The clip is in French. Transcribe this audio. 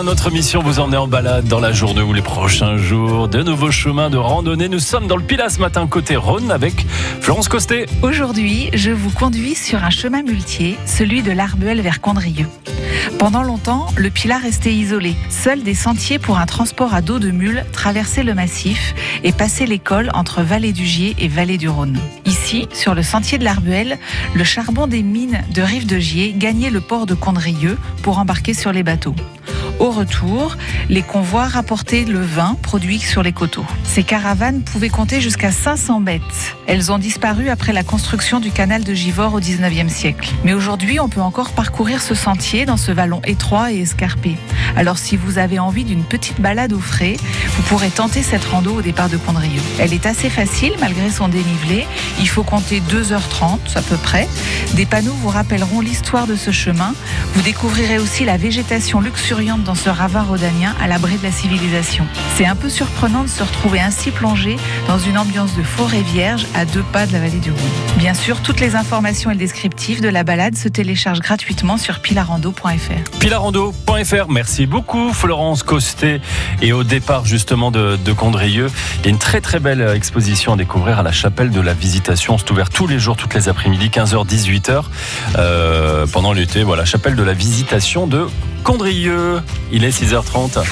notre mission vous emmener en balade dans la journée ou les prochains jours. De nouveaux chemins de randonnée. Nous sommes dans le Pilat ce matin, côté Rhône, avec Florence Costet. Aujourd'hui, je vous conduis sur un chemin muletier, celui de l'Arbuel vers Condrieux. Pendant longtemps, le Pilat restait isolé. Seuls des sentiers pour un transport à dos de mule traversaient le massif et passaient l'école entre Vallée du Gier et Vallée du Rhône. Ici, sur le sentier de l'Arbuel, le charbon des mines de Rive de Gier gagnait le port de Condrieux pour embarquer sur les bateaux. Au retour, les convois rapportaient le vin produit sur les coteaux. Ces caravanes pouvaient compter jusqu'à 500 bêtes. Elles ont disparu après la construction du canal de Givors au 19e siècle. Mais aujourd'hui, on peut encore parcourir ce sentier dans ce vallon étroit et escarpé. Alors si vous avez envie d'une petite balade au frais, vous pourrez tenter cette rando au départ de Condrieux. Elle est assez facile malgré son dénivelé. Il faut compter 2h30 à peu près. Des panneaux vous rappelleront l'histoire de ce chemin. Vous découvrirez aussi la végétation luxuriante dans ce ravin rhodanien à l'abri de la civilisation. C'est un peu surprenant de se retrouver ainsi plongé dans une ambiance de forêt vierge à deux pas de la vallée du Rhône. Bien sûr, toutes les informations et le descriptif de la balade se téléchargent gratuitement sur pilarando.fr. Pilarando.fr, merci beaucoup Florence Costet. Et au départ justement de, de Condrieux, il y a une très très belle exposition à découvrir à la chapelle de la Visitation. C'est ouvert tous les jours, toutes les après-midi, 15h, 18h, euh, pendant l'été. Voilà, chapelle de la Visitation de Condrieux. Il est 6h30.